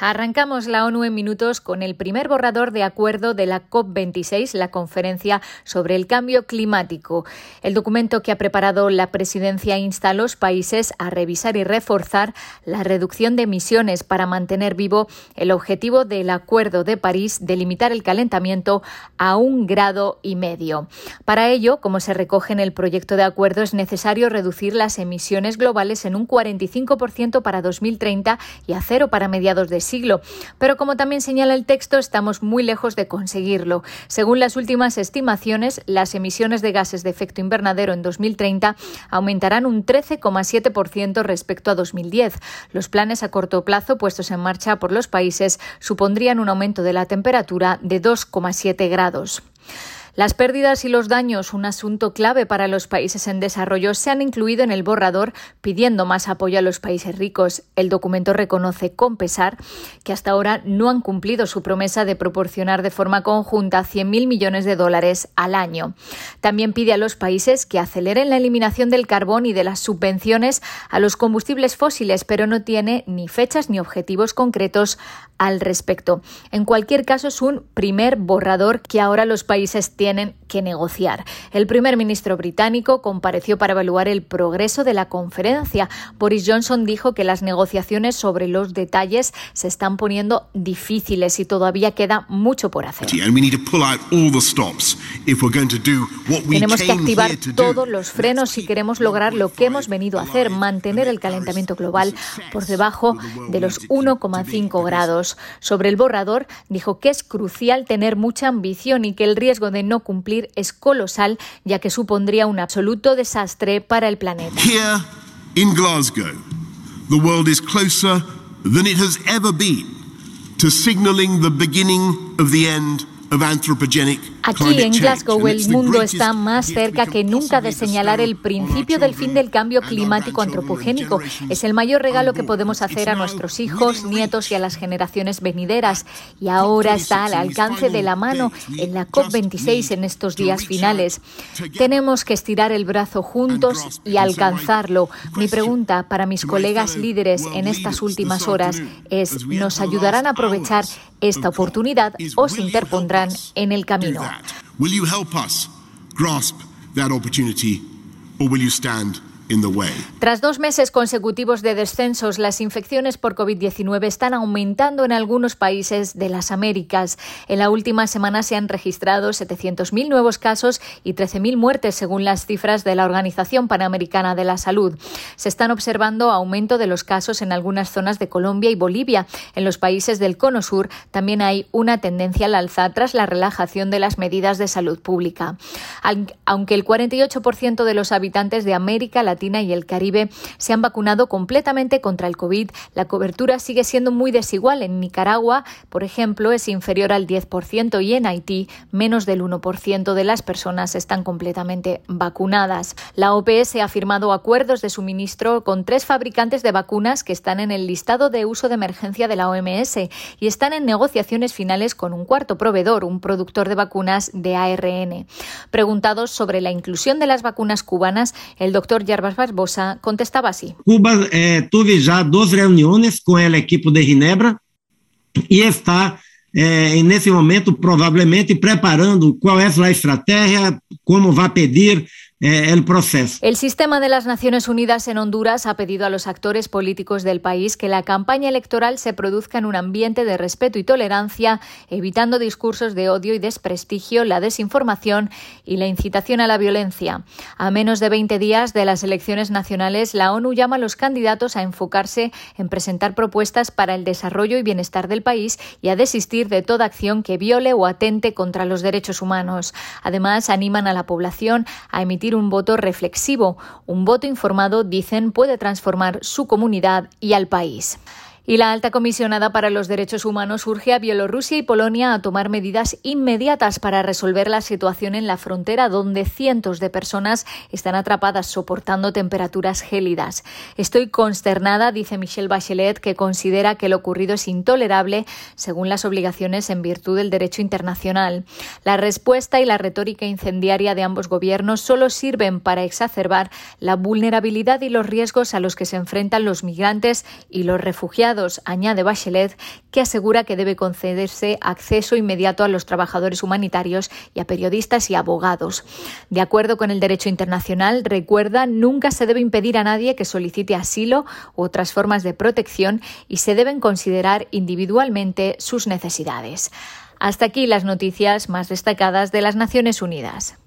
Arrancamos la ONU en minutos con el primer borrador de acuerdo de la COP26, la conferencia sobre el cambio climático. El documento que ha preparado la presidencia insta a los países a revisar y reforzar la reducción de emisiones para mantener vivo el objetivo del Acuerdo de París de limitar el calentamiento a un grado y medio. Para ello, como se recoge en el proyecto de acuerdo, es necesario reducir las emisiones globales en un 45% para 2030 y a cero para mediados de siglo. Pero como también señala el texto, estamos muy lejos de conseguirlo. Según las últimas estimaciones, las emisiones de gases de efecto invernadero en 2030 aumentarán un 13,7% respecto a 2010. Los planes a corto plazo puestos en marcha por los países supondrían un aumento de la temperatura de 2,7 grados. Las pérdidas y los daños, un asunto clave para los países en desarrollo, se han incluido en el borrador pidiendo más apoyo a los países ricos. El documento reconoce con pesar que hasta ahora no han cumplido su promesa de proporcionar de forma conjunta 100.000 millones de dólares al año. También pide a los países que aceleren la eliminación del carbón y de las subvenciones a los combustibles fósiles, pero no tiene ni fechas ni objetivos concretos al respecto. En cualquier caso, es un primer borrador que ahora los países tienen que negociar. El primer ministro británico compareció para evaluar el progreso de la conferencia. Boris Johnson dijo que las negociaciones sobre los detalles se están poniendo difíciles y todavía queda mucho por hacer. Tenemos que activar todos los frenos si queremos lograr lo que hemos venido a hacer, mantener el calentamiento global por debajo de los 1,5 grados. Sobre el borrador, dijo que es crucial tener mucha ambición y que el riesgo de no cumplir es colosal, ya que supondría un absoluto desastre para el planeta. Here in Glasgow, the world is closer than it has ever been to signaling the beginning of the end Aquí en Glasgow el mundo está más cerca que nunca de señalar el principio del fin del cambio climático antropogénico. Es el mayor regalo que podemos hacer a nuestros hijos, nietos y a las generaciones venideras. Y ahora está al alcance de la mano en la COP26 en estos días finales. Tenemos que estirar el brazo juntos y alcanzarlo. Mi pregunta para mis colegas líderes en estas últimas horas es, ¿nos ayudarán a aprovechar esta oportunidad o se interpondrán en el camino? Will you help us grasp that opportunity or will you stand Tras dos meses consecutivos de descensos, las infecciones por COVID-19 están aumentando en algunos países de las Américas. En la última semana se han registrado 700.000 nuevos casos y 13.000 muertes, según las cifras de la Organización Panamericana de la Salud. Se están observando aumento de los casos en algunas zonas de Colombia y Bolivia. En los países del Cono Sur también hay una tendencia al alza tras la relajación de las medidas de salud pública. Aunque el 48% de los habitantes de América Latina y el Caribe se han vacunado completamente contra el COVID, la cobertura sigue siendo muy desigual. En Nicaragua, por ejemplo, es inferior al 10% y en Haití menos del 1% de las personas están completamente vacunadas. La OPS ha firmado acuerdos de suministro con tres fabricantes de vacunas que están en el listado de uso de emergencia de la OMS y están en negociaciones finales con un cuarto proveedor, un productor de vacunas de ARN. Preguntados sobre la inclusión de las vacunas cubanas, el doctor Jarbas Barbosa contestaba así. Cuba eh, tuve ya dos reuniones con el equipo de Ginebra y está eh, nesse momento provavelmente preparando qual é a estratégia, como vai pedir el proceso. El sistema de las Naciones Unidas en Honduras ha pedido a los actores políticos del país que la campaña electoral se produzca en un ambiente de respeto y tolerancia, evitando discursos de odio y desprestigio, la desinformación y la incitación a la violencia. A menos de 20 días de las elecciones nacionales, la ONU llama a los candidatos a enfocarse en presentar propuestas para el desarrollo y bienestar del país y a desistir de toda acción que viole o atente contra los derechos humanos. Además, animan a la población a emitir un voto reflexivo. Un voto informado, dicen, puede transformar su comunidad y al país. Y la alta comisionada para los derechos humanos urge a Bielorrusia y Polonia a tomar medidas inmediatas para resolver la situación en la frontera, donde cientos de personas están atrapadas soportando temperaturas gélidas. Estoy consternada, dice Michelle Bachelet, que considera que lo ocurrido es intolerable según las obligaciones en virtud del derecho internacional. La respuesta y la retórica incendiaria de ambos gobiernos solo sirven para exacerbar la vulnerabilidad y los riesgos a los que se enfrentan los migrantes y los refugiados añade Bachelet, que asegura que debe concederse acceso inmediato a los trabajadores humanitarios y a periodistas y abogados. De acuerdo con el derecho internacional, recuerda, nunca se debe impedir a nadie que solicite asilo u otras formas de protección y se deben considerar individualmente sus necesidades. Hasta aquí las noticias más destacadas de las Naciones Unidas.